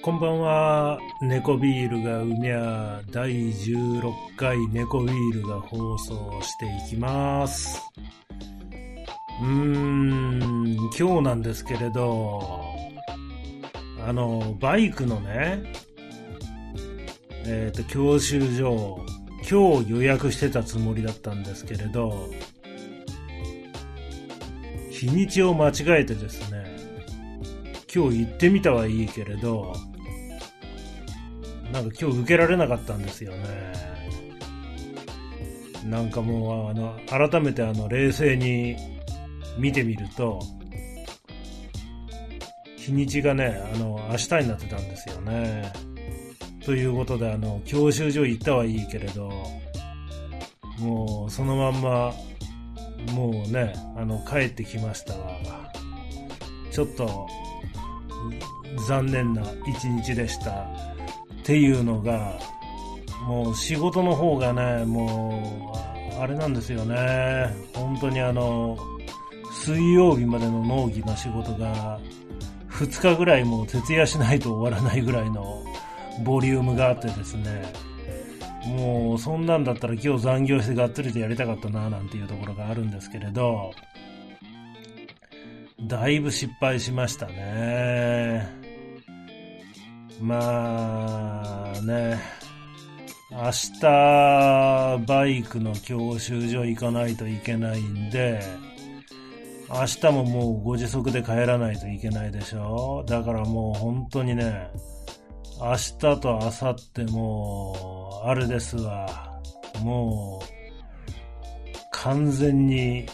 こんばんは。猫ビールがうみゃ第16回猫ビールが放送していきます。うーん、今日なんですけれど、あの、バイクのね、えっ、と、教習所、今日予約してたつもりだったんですけれど、日にちを間違えてですね、今日行ってみたはいいけれど、なんか今日受けられなかったんですよね。なんかもう、あの、改めてあの、冷静に見てみると、日にちがね、あの、明日になってたんですよね。ということで、あの、教習所行ったはいいけれど、もう、そのまんま、もうね、あの、帰ってきました。ちょっと、残念な一日でした。っていうのが、もう仕事の方がね、もう、あれなんですよね。本当にあの、水曜日までの納期の仕事が、2日ぐらいもう徹夜しないと終わらないぐらいのボリュームがあってですね。もう、そんなんだったら今日残業してがっつりとやりたかったな、なんていうところがあるんですけれど、だいぶ失敗しましたね。まあね、明日バイクの教習所行かないといけないんで、明日ももうご自足で帰らないといけないでしょだからもう本当にね、明日と明後日も、あれですわ、もう、完全に、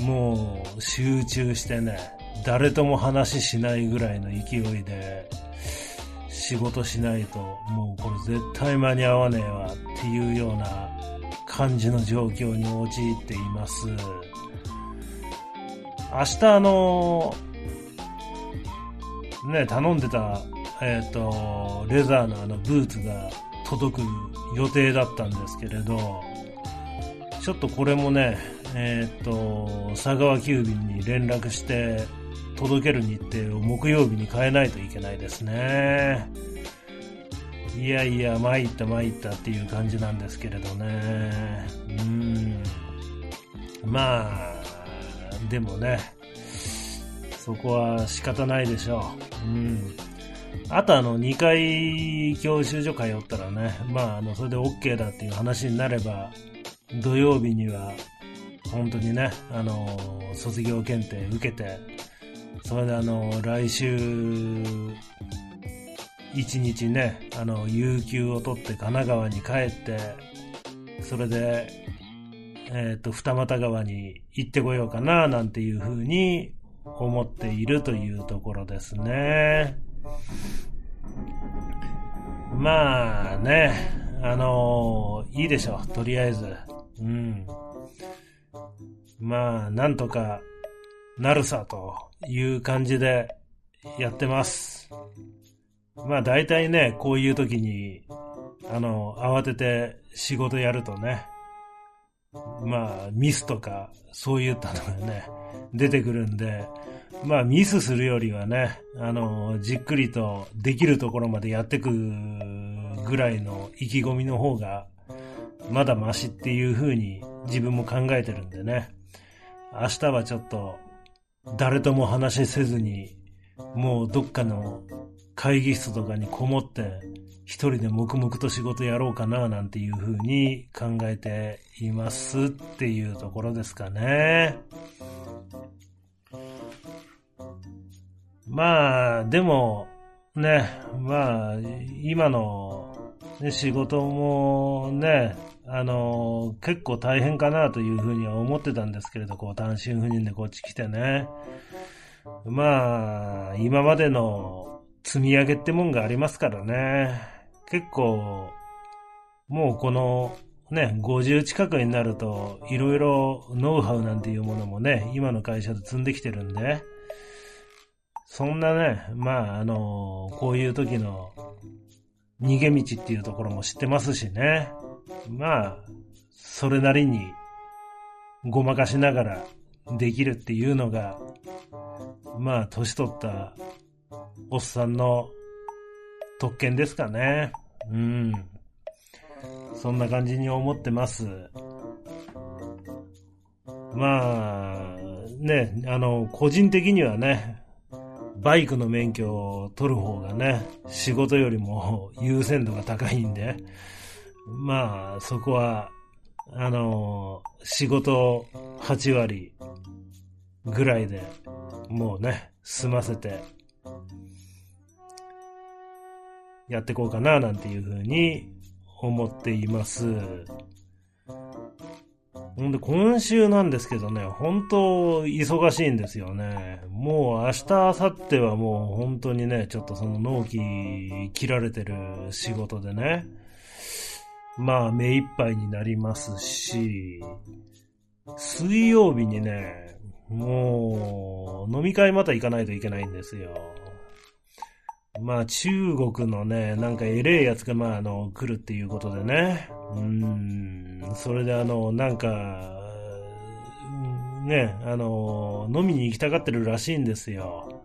もう集中してね、誰とも話しないぐらいの勢いで、仕事しないと、もうこれ絶対間に合わねえわっていうような感じの状況に陥っています。明日あの、ね、頼んでた、えっ、と、レザーのあのブーツが届く予定だったんですけれど、ちょっとこれもね、えっ、と、佐川急便に連絡して、届ける日程を木曜日に変えないといけないですね。いやいや、参った参ったっていう感じなんですけれどね。うん。まあ、でもね、そこは仕方ないでしょう。うん。あとあの、2回教習所通ったらね、まあ、あの、それで OK だっていう話になれば、土曜日には、本当にね、あの、卒業検定受けて、それであの、来週、一日ね、あの、有給を取って神奈川に帰って、それで、えっ、と、二俣川に行ってこようかな、なんていうふうに思っているというところですね。まあね、あのいいでしょう、とりあえず。うん。まあ、なんとかなるさという感じでやってます。まあ大体ね、こういう時に、あの、慌てて仕事やるとね、まあミスとかそういったのがね、出てくるんで、まあミスするよりはね、あの、じっくりとできるところまでやってくぐらいの意気込みの方が、まだマシっていう風に自分も考えてるんでね、明日はちょっと誰とも話せずに、もうどっかの会議室とかにこもって、一人で黙々と仕事やろうかななんていう風に考えていますっていうところですかね。まあ、でも、ね、まあ、今の、ね、仕事もね、あの、結構大変かなというふうには思ってたんですけれど、こう単身赴任でこっち来てね。まあ、今までの積み上げってもんがありますからね。結構、もうこの、ね、50近くになると、いろいろノウハウなんていうものもね、今の会社で積んできてるんで、そんなね、まあ、あの、こういう時の逃げ道っていうところも知ってますしね。まあ、それなりにごまかしながらできるっていうのが、まあ、年取ったおっさんの特権ですかね。うん。そんな感じに思ってます。まあ、ね、あの、個人的にはね、バイクの免許を取る方がね、仕事よりも優先度が高いんで、まあ、そこは、あの、仕事8割ぐらいでもうね、済ませて、やってこうかな、なんていうふうに思っています。ほんで、今週なんですけどね、本当忙しいんですよね。もう明日、明後日はもう本当にね、ちょっとその納期切られてる仕事でね、まあ目いっぱいになりますし、水曜日にね、もう飲み会また行かないといけないんですよ。まあ中国のね、なんかエレえやつがまああの来るっていうことでね。うん、それであの、なんか、ね、あの、飲みに行きたがってるらしいんですよ。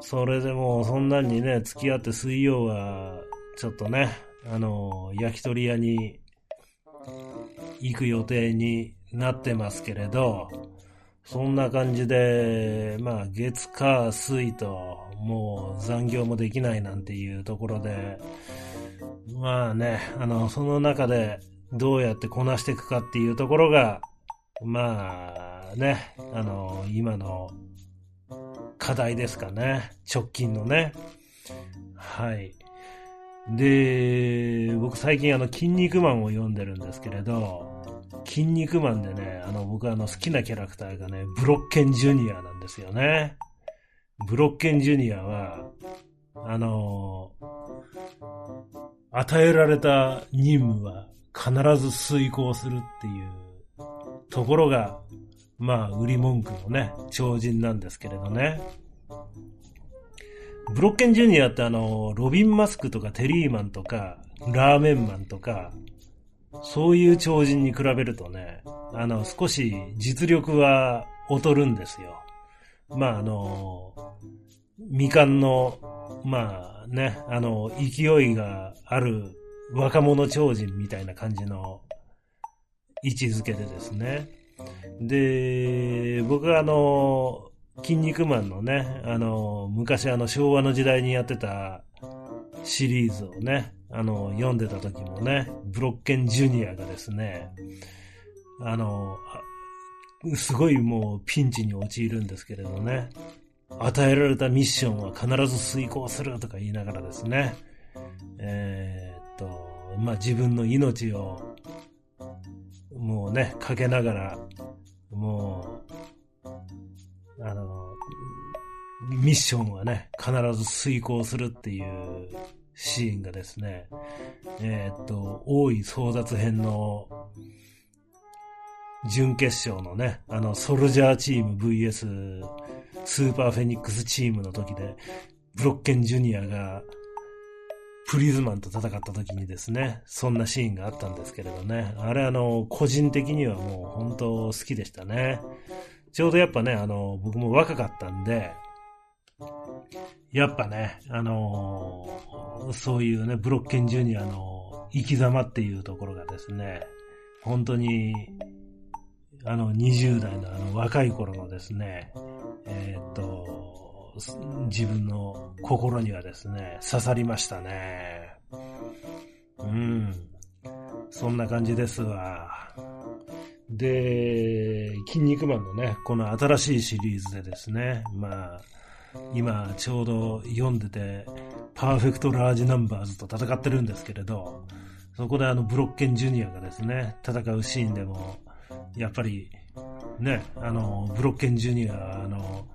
それでもそんなんにね、付き合って水曜は、ちょっとね、あの、焼き鳥屋に行く予定になってますけれど、そんな感じで、まあ、月、火、水と、もう残業もできないなんていうところで、まあね、あの、その中でどうやってこなしていくかっていうところが、まあね、あの、今の課題ですかね。直近のね。はい。で、僕最近あの、筋肉マンを読んでるんですけれど、筋肉マンでね、あの、僕あの好きなキャラクターがね、ブロッケンジュニアなんですよね。ブロッケンジュニアは、あの与えられた任務は必ず遂行するっていうところが、まあ、売り文句のね、超人なんですけれどね。ブロッケンジュニアってあの、ロビン・マスクとかテリーマンとか、ラーメンマンとか、そういう超人に比べるとね、あの、少し実力は劣るんですよ。まあ、あの、未完の、まあね、あの、勢いがある若者超人みたいな感じの位置づけでですね。で、僕はあの、筋肉マンのね、あの、昔あの昭和の時代にやってたシリーズをね、あの、読んでた時もね、ブロッケンジュニアがですね、あの、すごいもうピンチに陥るんですけれどね、与えられたミッションは必ず遂行するとか言いながらですね、えー、っと、まあ、自分の命を、もうね、かけながら、もう、あの、ミッションはね、必ず遂行するっていうシーンがですね、えー、っと、王位争奪編の準決勝のね、あの、ソルジャーチーム VS スーパーフェニックスチームの時で、ブロッケンジュニアがプリズマンと戦った時にですね、そんなシーンがあったんですけれどね、あれあの、個人的にはもう本当好きでしたね。ちょうどやっぱね、あの、僕も若かったんで、やっぱね、あの、そういうね、ブロッケンジュニアの生き様っていうところがですね、本当に、あの、20代のあの若い頃のですね、えー、っと、自分の心にはですね、刺さりましたね。うん。そんな感じですわ。で、筋肉マンのね、この新しいシリーズでですね、まあ、今ちょうど読んでて、パーフェクトラージナンバーズと戦ってるんですけれど、そこであのブロッケンジュニアがですね、戦うシーンでも、やっぱり、ね、あの、ブロッケンジュニア、あの、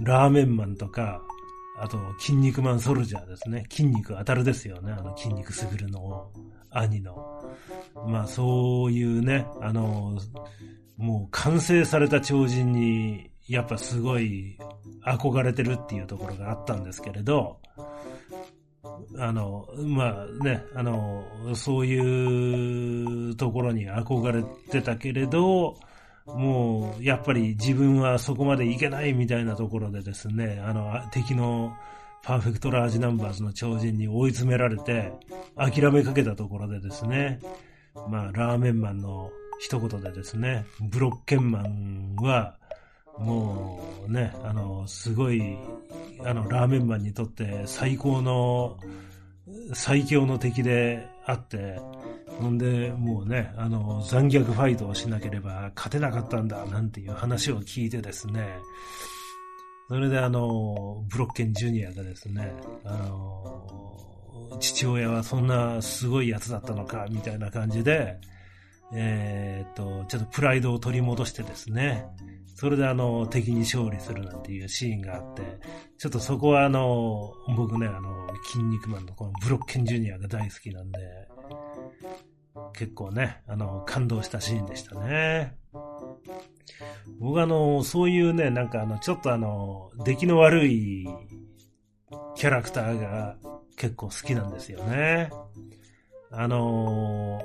ラーメンマンとか、あと、筋肉マンソルジャーですね。筋肉当たるですよね。あの、筋肉すぐるの兄の。まあ、そういうね、あの、もう完成された超人にやっぱすごい憧れてるっていうところがあったんですけれど、あの、まあね、あの、そういうところに憧れてたけれど、もう、やっぱり自分はそこまでいけないみたいなところでですね、あの、敵のパーフェクトラージナンバーズの超人に追い詰められて、諦めかけたところでですね、まあ、ラーメンマンの一言でですね、ブロッケンマンは、もうね、あの、すごい、あの、ラーメンマンにとって最高の、最強の敵であって、ほんで、もうね、あの、残虐ファイトをしなければ勝てなかったんだ、なんていう話を聞いてですね、それであの、ブロッケンジュニアがですね、あの、父親はそんなすごいやつだったのか、みたいな感じで、えー、っと、ちょっとプライドを取り戻してですね、それであの、敵に勝利するなんていうシーンがあって、ちょっとそこはあの、僕ね、あの、筋肉マンのこのブロッケンジュニアが大好きなんで、結構ね、あの、感動したシーンでしたね。僕あの、そういうね、なんかあの、ちょっとあの、出来の悪いキャラクターが結構好きなんですよね。あの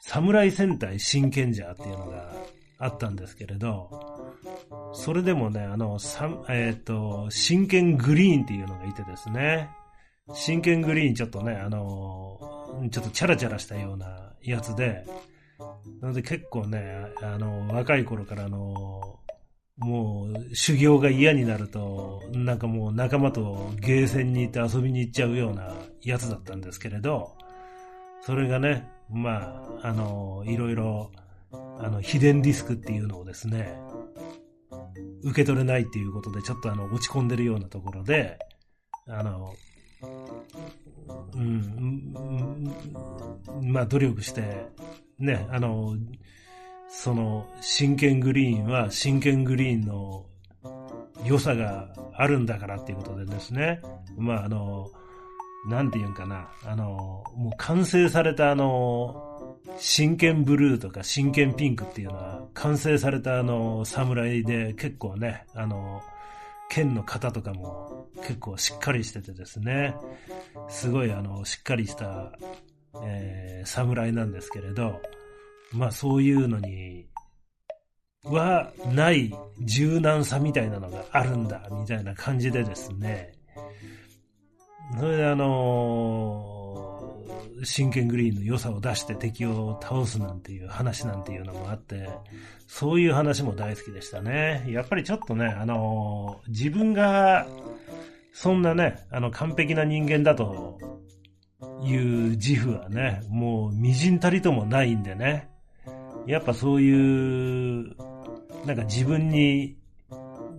サムライ戦隊真剣者っていうのがあったんですけれど、それでもね、あの、えっ、ー、と、真剣グリーンっていうのがいてですね、真剣グリーンちょっとね、あの、ちょっとチャラチャラしたようなやつで、なので結構ね、あの、若い頃からあの、もう修行が嫌になると、なんかもう仲間とゲーセンに行って遊びに行っちゃうようなやつだったんですけれど、それがね、まあ、あの、いろいろ、あの、秘伝ディスクっていうのをですね、受け取れないっていうことで、ちょっとあの、落ち込んでるようなところで、あの、うん、まあ努力して、ね、あの、その、真剣グリーンは真剣グリーンの良さがあるんだからっていうことでですね、まああの、なんて言うんかな、あの、もう完成されたあの、真剣ブルーとか真剣ピンクっていうのは、完成されたあの、侍で結構ね、あの、剣の型とかも結構しっかりしててですね、すごいあの、しっかりした、えー、侍なんですけれど、まあそういうのに、はない柔軟さみたいなのがあるんだ、みたいな感じでですね、それであのー、真剣グリーンの良さを出して敵を倒すなんていう話なんていうのもあって、そういう話も大好きでしたね。やっぱりちょっとね、あの、自分が、そんなね、あの、完璧な人間だという自負はね、もう、みじんたりともないんでね。やっぱそういう、なんか自分に、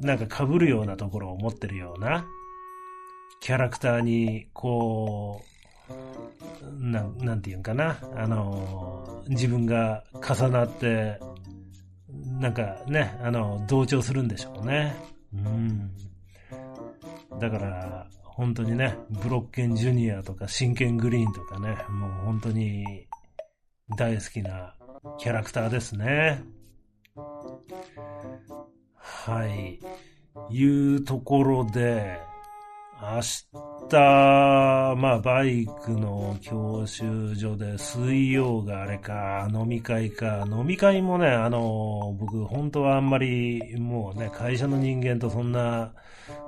なんか被るようなところを持ってるような、キャラクターに、こう、な、なんて言うんかな、あの、自分が重なって、なんかね、あの、同調するんでしょうね。うん。だから、本当にね、ブロッケンジュニアとか真剣グリーンとかね、もう本当に大好きなキャラクターですね。はい。いうところで、明日、たまあ、バイクの教習所で、水曜があれか、飲み会か、飲み会もね、あの、僕、本当はあんまり、もうね、会社の人間とそんな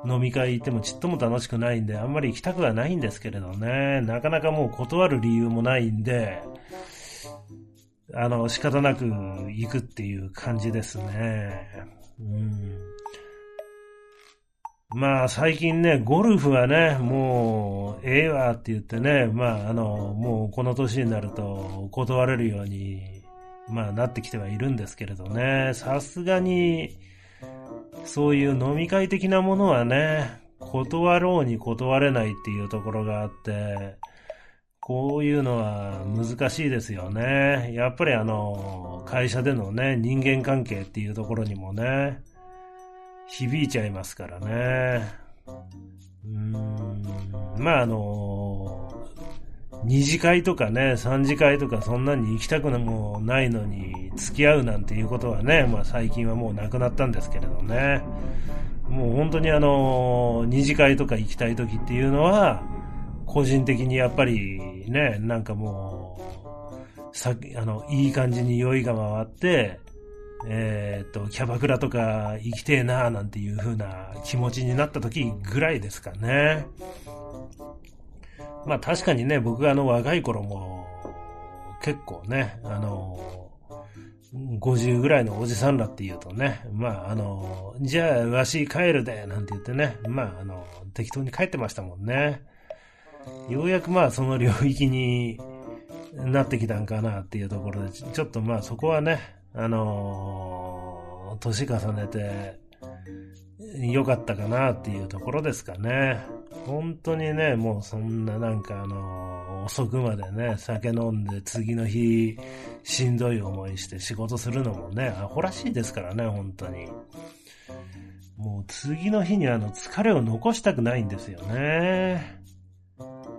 飲み会行ってもちっとも楽しくないんで、あんまり行きたくはないんですけれどね、なかなかもう断る理由もないんで、あの、仕方なく行くっていう感じですね。うん。まあ最近ね、ゴルフはね、もう、ええわって言ってね、まああの、もうこの年になると断れるように、まあなってきてはいるんですけれどね、さすがに、そういう飲み会的なものはね、断ろうに断れないっていうところがあって、こういうのは難しいですよね。やっぱりあの、会社でのね、人間関係っていうところにもね、響いちゃいますからね。うーん。まあ、あの二次会とかね、三次会とかそんなに行きたくもないのに付き合うなんていうことはね、まあ最近はもうなくなったんですけれどね。もう本当にあの、二次会とか行きたい時っていうのは、個人的にやっぱりね、なんかもう、さあの、いい感じに酔いが回って、えっ、と、キャバクラとか行きてえなーなんていう風な気持ちになった時ぐらいですかね。まあ確かにね、僕があの若い頃も結構ね、あの、50ぐらいのおじさんらって言うとね、まああの、じゃあわし帰るで、なんて言ってね、まああの、適当に帰ってましたもんね。ようやくまあその領域になってきたんかなっていうところで、ちょっとまあそこはね、あの年重ねて、良かったかなっていうところですかね。本当にね、もうそんななんかあの、遅くまでね、酒飲んで次の日、しんどい思いして仕事するのもね、アホらしいですからね、本当に。もう次の日にあの疲れを残したくないんですよね。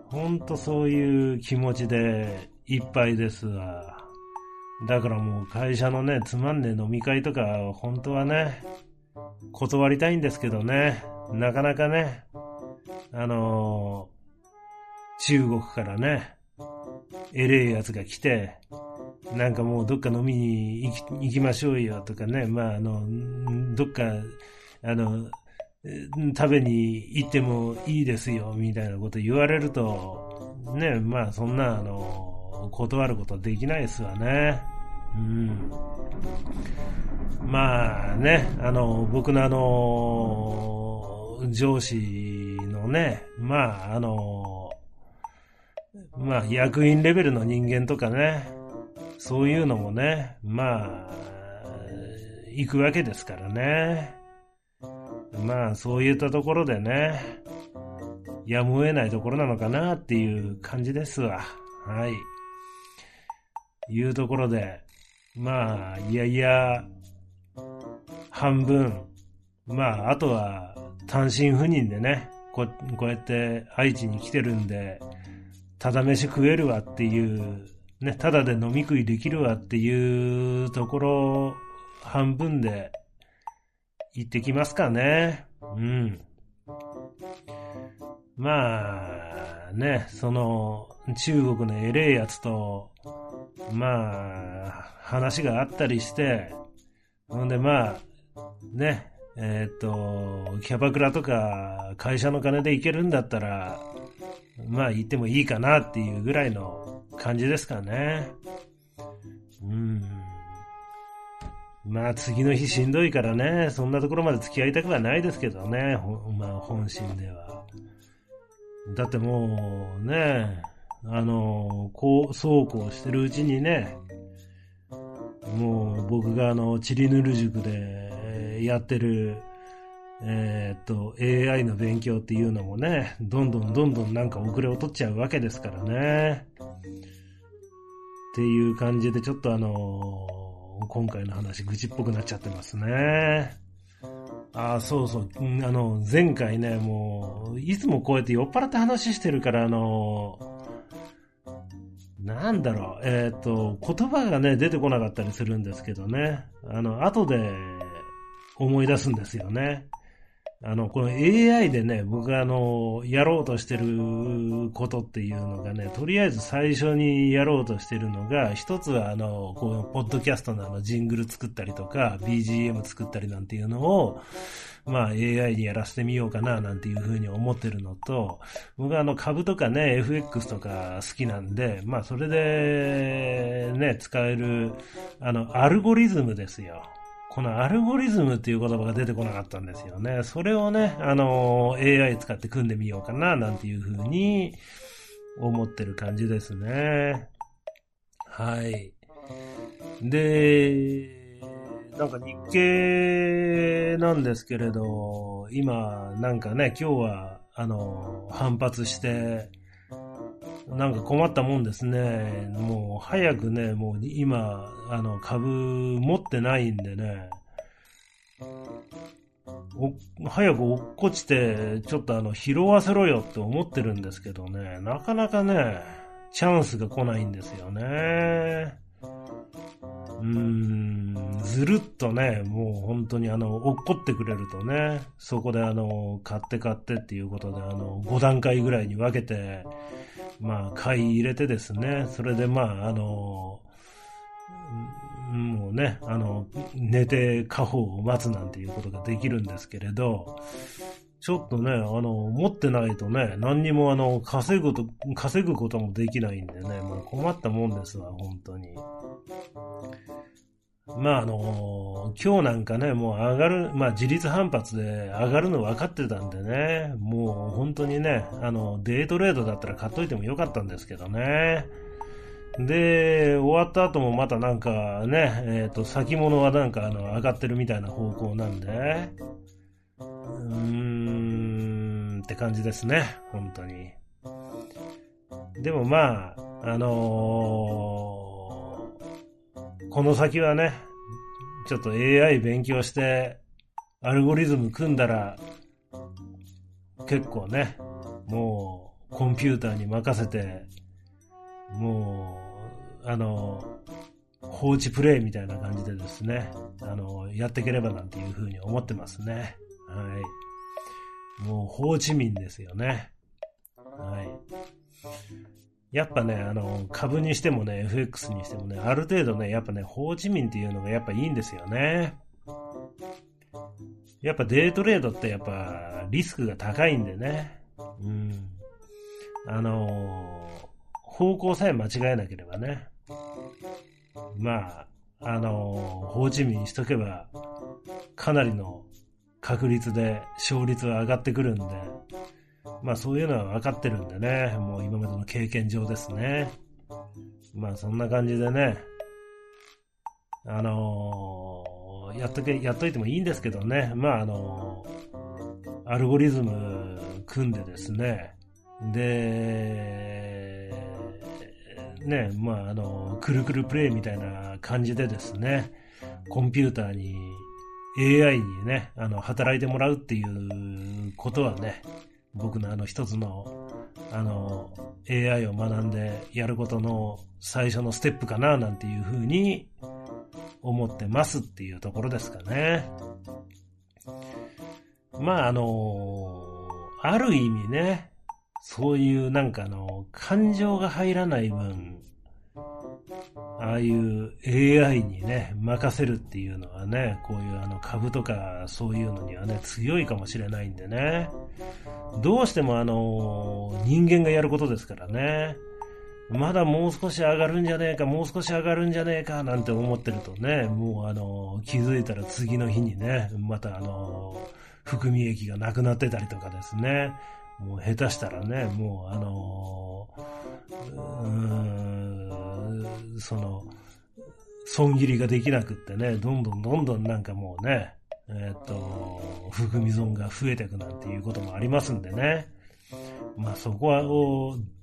ほんとそういう気持ちでいっぱいですわ。だからもう会社のね、つまんねえ飲み会とか、本当はね、断りたいんですけどね、なかなかね、あのー、中国からね、えれえやつが来て、なんかもうどっか飲みに行き行きましょうよとかね、まああの、どっか、あの、食べに行ってもいいですよ、みたいなこと言われると、ね、まあそんな、あの、断ることはできないですわね。うん。まあね、あの、僕のあの、上司のね、まああの、まあ役員レベルの人間とかね、そういうのもね、まあ、行くわけですからね。まあそういったところでね、やむを得ないところなのかなっていう感じですわ。はい。いうところで、まあ、いやいや、半分、まあ、あとは単身赴任でね、ここうやって愛知に来てるんで、ただ飯食えるわっていう、ね、ただで飲み食いできるわっていうところ、半分で行ってきますかね。うん。まあ、ね、その、中国のエレえやつと、まあ、話があったりして、ほんでまあ、ね、えっ、と、キャバクラとか会社の金で行けるんだったら、まあ行ってもいいかなっていうぐらいの感じですかね。うん。まあ次の日しんどいからね、そんなところまで付き合いたくはないですけどね、まあ本心では。だってもうね、あの、こう、そうこうしてるうちにね、もう僕があの、チリヌル塾でやってる、えー、っと、AI の勉強っていうのもね、どんどんどんどんなんか遅れを取っちゃうわけですからね。っていう感じでちょっとあの今回の話愚痴っぽくなっちゃってますね。ああ、そうそう。あの、前回ね、もう、いつもこうやって酔っ払って話してるから、あのなんだろう、えっ、ー、と、言葉がね、出てこなかったりするんですけどね。あの、後で思い出すんですよね。あの、この AI でね、僕があの、やろうとしてることっていうのがね、とりあえず最初にやろうとしてるのが、一つはあの、このポッドキャストのあの、ジングル作ったりとか、BGM 作ったりなんていうのを、まあ AI にやらせてみようかななんていうふうに思ってるのと、僕はあの株とかね、FX とか好きなんで、まあそれでね、使える、あの、アルゴリズムですよ。このアルゴリズムっていう言葉が出てこなかったんですよね。それをね、あの、AI 使って組んでみようかななんていうふうに思ってる感じですね。はい。で、なんか日経なんですけれど、今、なんかね、今日は、あの、反発して、なんか困ったもんですね。もう早くね、もう今、あの、株持ってないんでね、早く落っこちて、ちょっとあの、拾わせろよって思ってるんですけどね、なかなかね、チャンスが来ないんですよね。うん、ずるっとね、もう本当にあの、落っこってくれるとね、そこであの、買って買ってっていうことで、あの、5段階ぐらいに分けて、まあ、買い入れてですね、それでまあ、あの、もうね、あの、寝て過保を待つなんていうことができるんですけれど、ちょっとね、あの、持ってないとね、何にもあの、稼ぐこと、稼ぐこともできないんでね、もう困ったもんですわ、本当に。まああの、今日なんかね、もう上がる、まあ自立反発で上がるの分かってたんでね、もう本当にね、あの、デートレードだったら買っといてもよかったんですけどね。で、終わった後もまたなんかね、えっ、ー、と、先物はなんかあの、上がってるみたいな方向なんで、うん、って感じですね、本当に。でもまあ、あのーこの先はね、ちょっと AI 勉強して、アルゴリズム組んだら、結構ね、もうコンピューターに任せて、もう、あの、放置プレイみたいな感じでですね、あの、やっていければなんていうふうに思ってますね。はい。もう、放置民ですよね。はい。やっぱね、あの、株にしてもね、FX にしてもね、ある程度ね、やっぱね、ホーチミンっていうのがやっぱいいんですよね。やっぱデートレードってやっぱリスクが高いんでね。うん。あの方向さえ間違えなければね。まあ、あのホーチミンにしとけば、かなりの確率で勝率は上がってくるんで、まあそういうのは分かってるんでね、もう今までの経験上ですね。まあそんな感じでね、あのー、やっとけ、やっといてもいいんですけどね、まああのー、アルゴリズム組んでですね、で、ね、まああの、くるくるプレイみたいな感じでですね、コンピューターに AI にね、あの、働いてもらうっていうことはね、僕のあの一つの、あの、AI を学んでやることの最初のステップかな、なんていうふうに思ってますっていうところですかね。まあ、あの、ある意味ね、そういうなんかあの、感情が入らない分、ああいう AI にね、任せるっていうのはね、こういうあの株とかそういうのにはね、強いかもしれないんでね。どうしてもあの、人間がやることですからね。まだもう少し上がるんじゃねえか、もう少し上がるんじゃねえか、なんて思ってるとね、もうあの、気づいたら次の日にね、またあの、含み益がなくなってたりとかですね。もう下手したらね、もうあの、うーん、その、損切りができなくってね、どんどんどんどんなんかもうね、えっ、と、含み損が増えていくなんていうこともありますんでね。まあそこは、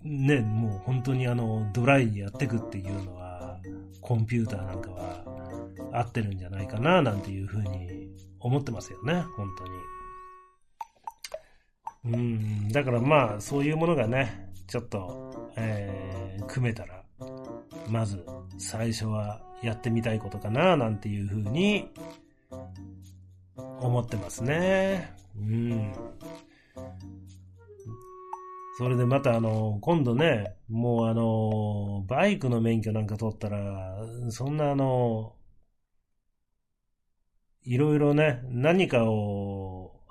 ね、もう本当にあの、ドライにやっていくっていうのは、コンピューターなんかは合ってるんじゃないかな、なんていうふうに思ってますよね、本当に。うん、だからまあ、そういうものがね、ちょっと、えー、組めたら、まず、最初はやってみたいことかな、なんていうふうに思ってますね。うん。それでまたあの、今度ね、もうあの、バイクの免許なんか取ったら、そんなあの、いろいろね、何かを、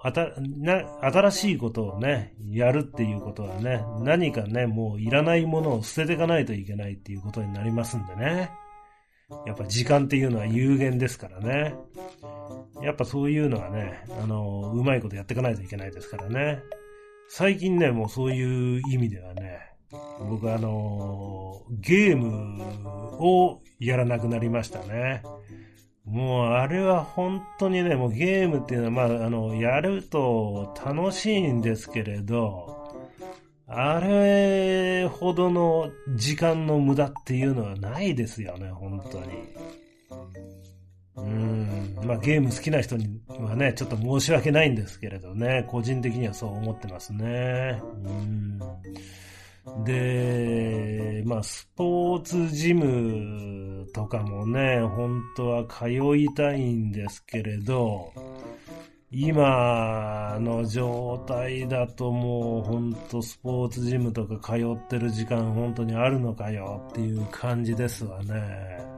あた、な、新しいことをね、やるっていうことはね、何かね、もういらないものを捨てていかないといけないっていうことになりますんでね。やっぱ時間っていうのは有限ですからね。やっぱそういうのはね、あの、うまいことやっていかないといけないですからね。最近ね、もうそういう意味ではね、僕あの、ゲームをやらなくなりましたね。もうあれは本当にね、もうゲームっていうのは、まあ、あの、やると楽しいんですけれど、あれほどの時間の無駄っていうのはないですよね、本当に。うん。まあゲーム好きな人にはね、ちょっと申し訳ないんですけれどね、個人的にはそう思ってますね。うん。で、まあスポーツジムとかもね、本当は通いたいんですけれど、今の状態だともう本当スポーツジムとか通ってる時間本当にあるのかよっていう感じですわね。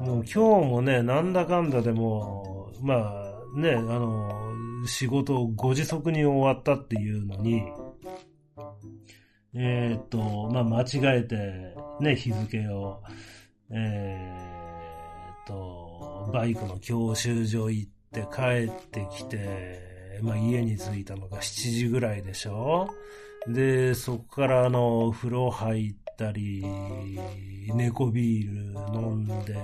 もう今日もね、なんだかんだでも、まあね、あの、仕事を5時速に終わったっていうのに、えー、と、まあ間違えてね、日付を、えー、と、バイクの教習所行って帰ってきて、まあ家に着いたのが7時ぐらいでしょ？で、そこからあの、風呂入ったり、猫ビール飲んで、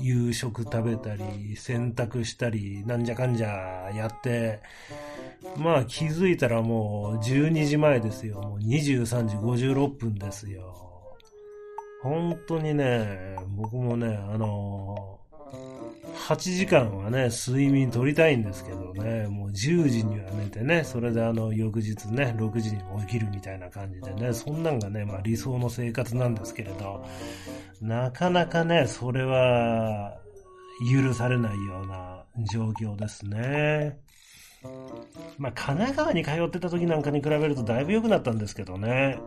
夕食食べたり、洗濯したり、なんじゃかんじゃやって、まあ気づいたらもう12時前ですよ。もう23時56分ですよ。本当にね、僕もね、あの8時間はね、睡眠取りたいんですけどね、もう10時には寝てね、それであの、翌日ね、6時に起きるみたいな感じでね、そんなんがね、まあ理想の生活なんですけれど、なかなかね、それは、許されないような状況ですね。まあ、神奈川に通ってた時なんかに比べるとだいぶ良くなったんですけどね。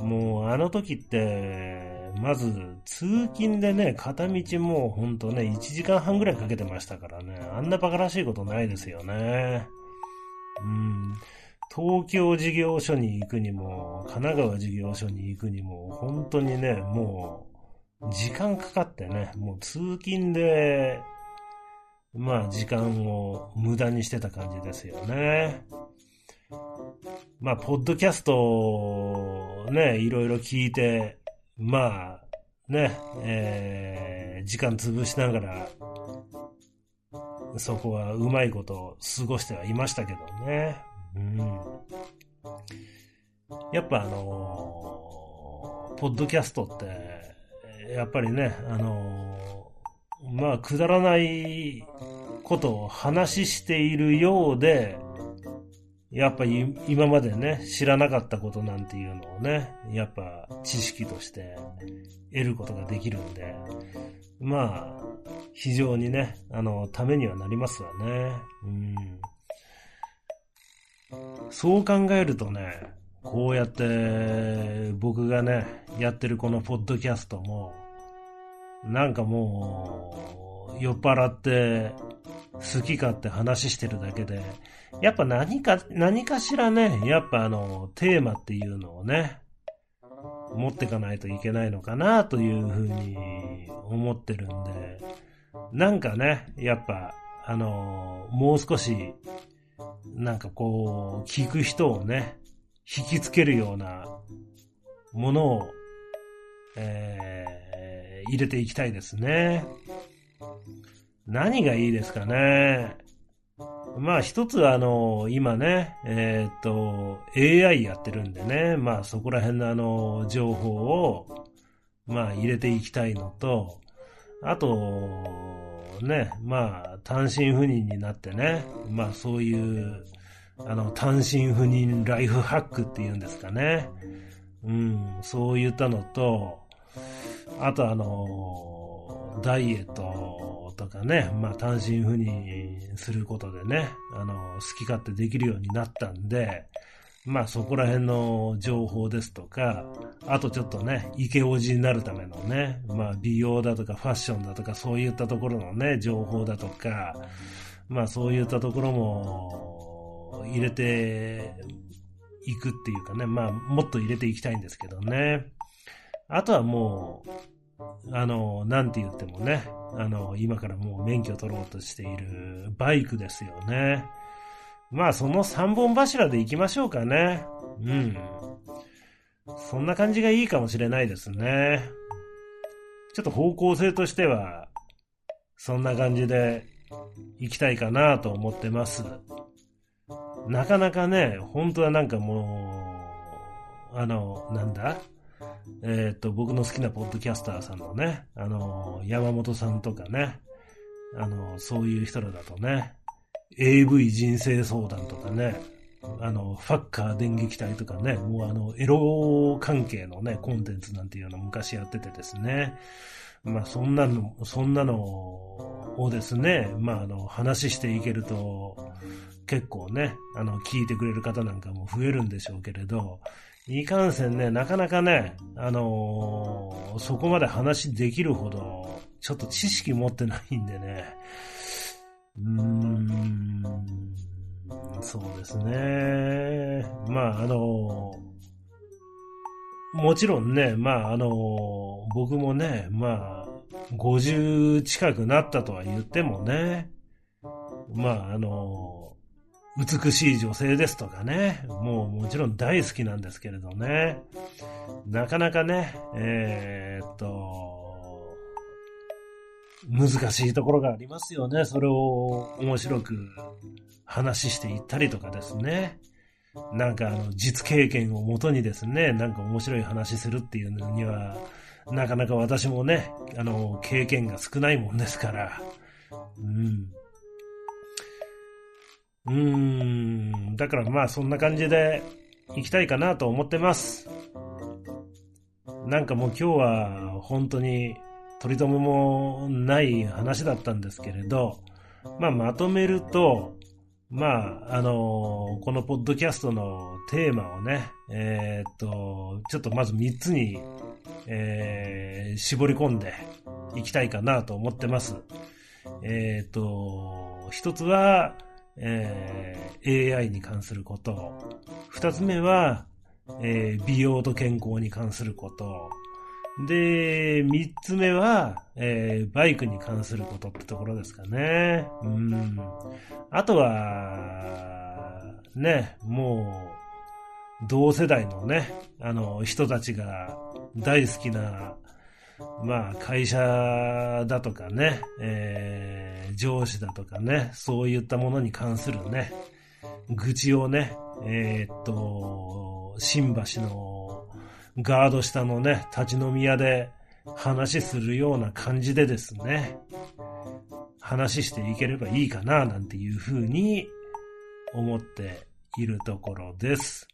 もうあの時って、まず通勤でね、片道もうほんとね、1時間半ぐらいかけてましたからね、あんな馬鹿らしいことないですよね。うん。東京事業所に行くにも、神奈川事業所に行くにも、本当にね、もう、時間かかってね、もう通勤で、まあ時間を無駄にしてた感じですよね。まあ、ポッドキャストね、いろいろ聞いて、まあ、ね、えー、時間潰しながら、そこはうまいこと過ごしてはいましたけどね。うん。やっぱあのー、ポッドキャストって、やっぱりね、あのー、まあ、くだらないことを話しているようで、やっぱ今までね、知らなかったことなんていうのをね、やっぱ知識として得ることができるんで、まあ、非常にね、あの、ためにはなりますわね。うん。そう考えるとね、こうやって僕がね、やってるこのポッドキャストも、なんかもう、酔っ払って好き勝手話してるだけで、やっぱ何か、何かしらね、やっぱあの、テーマっていうのをね、持ってかないといけないのかなというふうに思ってるんで、なんかね、やっぱ、あの、もう少し、なんかこう、聞く人をね、引きつけるようなものを、えー、入れていきたいですね。何がいいですかね。まあ一つはあの、今ね、えー、っと、AI やってるんでね、まあそこら辺のあの、情報を、まあ入れていきたいのと、あと、ね、まあ単身赴任になってね、まあそういう、あの、単身赴任ライフハックっていうんですかね。うん、そういったのと、あとあの、ダイエットとかね、まあ単身赴任することでね、あの、好き勝手できるようになったんで、まあそこら辺の情報ですとか、あとちょっとね、イケオジになるためのね、まあ美容だとかファッションだとかそういったところのね、情報だとか、まあそういったところも入れていくっていうかね、まあもっと入れていきたいんですけどね。あとはもう、あの、なんて言ってもね、あの、今からもう免許取ろうとしているバイクですよね。まあ、その三本柱で行きましょうかね。うん。そんな感じがいいかもしれないですね。ちょっと方向性としては、そんな感じで行きたいかなと思ってます。なかなかね、本当はなんかもう、あの、なんだ？えっ、ー、と、僕の好きなポッドキャスターさんのね、あの、山本さんとかね、あの、そういう人らだとね、AV 人生相談とかね、あの、ファッカー電撃隊とかね、もうあの、エロ関係のね、コンテンツなんていうのを昔やっててですね、まあそんなの、そんなのをですね、まあ、あの、話していけると、結構ね、あの、聞いてくれる方なんかも増えるんでしょうけれど、いかんせんね、なかなかね、あのー、そこまで話できるほど、ちょっと知識持ってないんでね、うーん、そうですね。まあ、あのー、もちろんね、まあ、あのー、僕もね、まあ、50近くなったとは言ってもね、まあ、あの美しい女性ですとかね、もうもちろん大好きなんですけれどね、なかなかね、えー、っと、難しいところがありますよね。それを面白く話していったりとかですね。なんかあの、実経験をもとにですね、なんか面白い話するっていうのには、なかなか私もね、あの、経験が少ないもんですから、うん。うーん、だからまあそんな感じで行きたいかなと思ってます。なんかもう今日は本当に取り留めもない話だったんですけれど、まあまとめると、まあ、あのー、このポッドキャストのテーマをね、えー、っと、ちょっとまず3つに、えー、絞り込んでいきたいかなと思ってます。えっと、一つは、えー、AI に関すること。二つ目は、えー、美容と健康に関すること。で、三つ目は、えー、バイクに関することってところですかね。うん。あとは、ね、もう、同世代のね、あの、人たちが大好きな、まあ、会社だとかね、えー、上司だとかね、そういったものに関するね、愚痴をね、えー、っと、新橋のガード下のね、立ち飲み屋で話するような感じでですね、話していければいいかな、なんていうふうに思っているところです。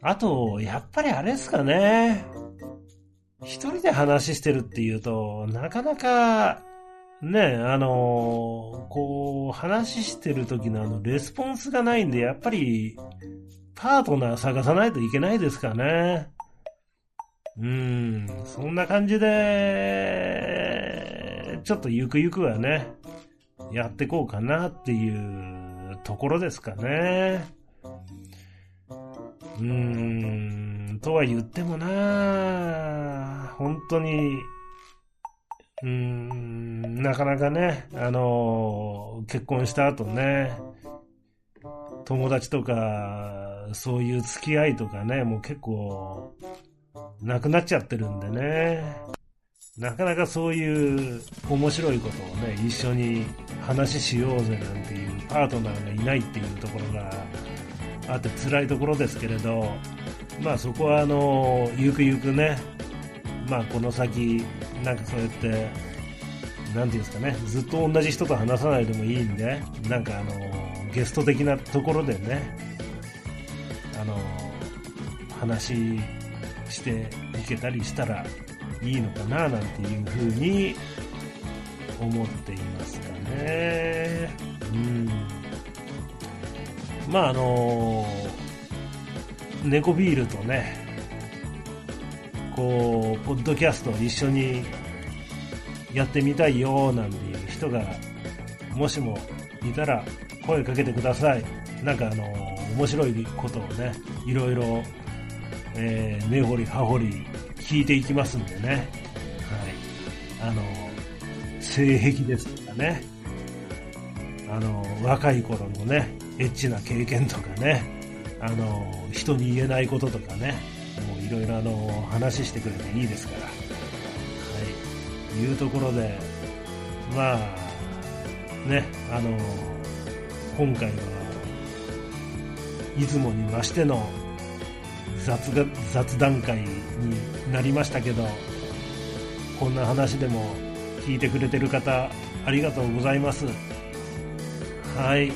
あと、やっぱりあれですかね。一人で話してるっていうと、なかなか、ね、あのこう、話してる時のあの、レスポンスがないんで、やっぱり、パートナー探さないといけないですかね。うん、そんな感じで、ちょっとゆくゆくはね、やってこうかなっていうところですかね。うーん、とは言ってもな本当に、うーん、なかなかね、あの、結婚した後ね、友達とか、そういう付き合いとかね、もう結構、なくなっちゃってるんでね。なかなかそういう面白いことをね、一緒に話しようぜなんていうパートナーがいないっていうところがあって辛いところですけれど、まあそこはあの、ゆくゆくね、まあこの先、なんかそうやって、なんていうんですかね、ずっと同じ人と話さないでもいいんで、なんかあの、ゲスト的なところでね、あの、話していけたりしたらいいのかな、なんていうふうに思っていますかね。うん。まああのー、猫ビールとね、こう、ポッドキャストを一緒にやってみたいよなんていう人が、もしもいたら声かけてください。なんかあの、面白いことをね、いろいろ、えー、根掘り葉掘り聞いていきますんでね。はい。あの、性癖ですとかね、あの、若い頃のね、エッチな経験とかね、あの、人に言えないこととかね、もういろいろあの、話してくれていいですから。はい。いうところで、まあ、ね、あの、今回は、いつもに増しての雑が雑談会になりましたけど、こんな話でも聞いてくれてる方、ありがとうございます。はい。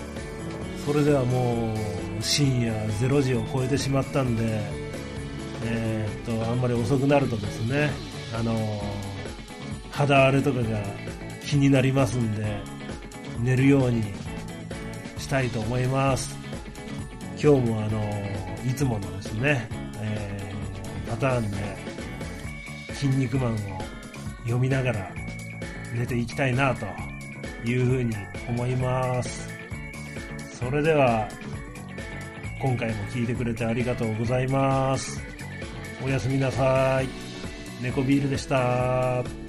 それではもう深夜0時を超えてしまったんで、えー、っと、あんまり遅くなるとですね、あの、肌荒れとかが気になりますんで、寝るようにしたいと思います。今日もあの、いつものですね、えー、パターンで、筋肉マンを読みながら寝ていきたいなというふうに思います。それでは、今回も聞いてくれてありがとうございます。おやすみなさい。猫ビールでした。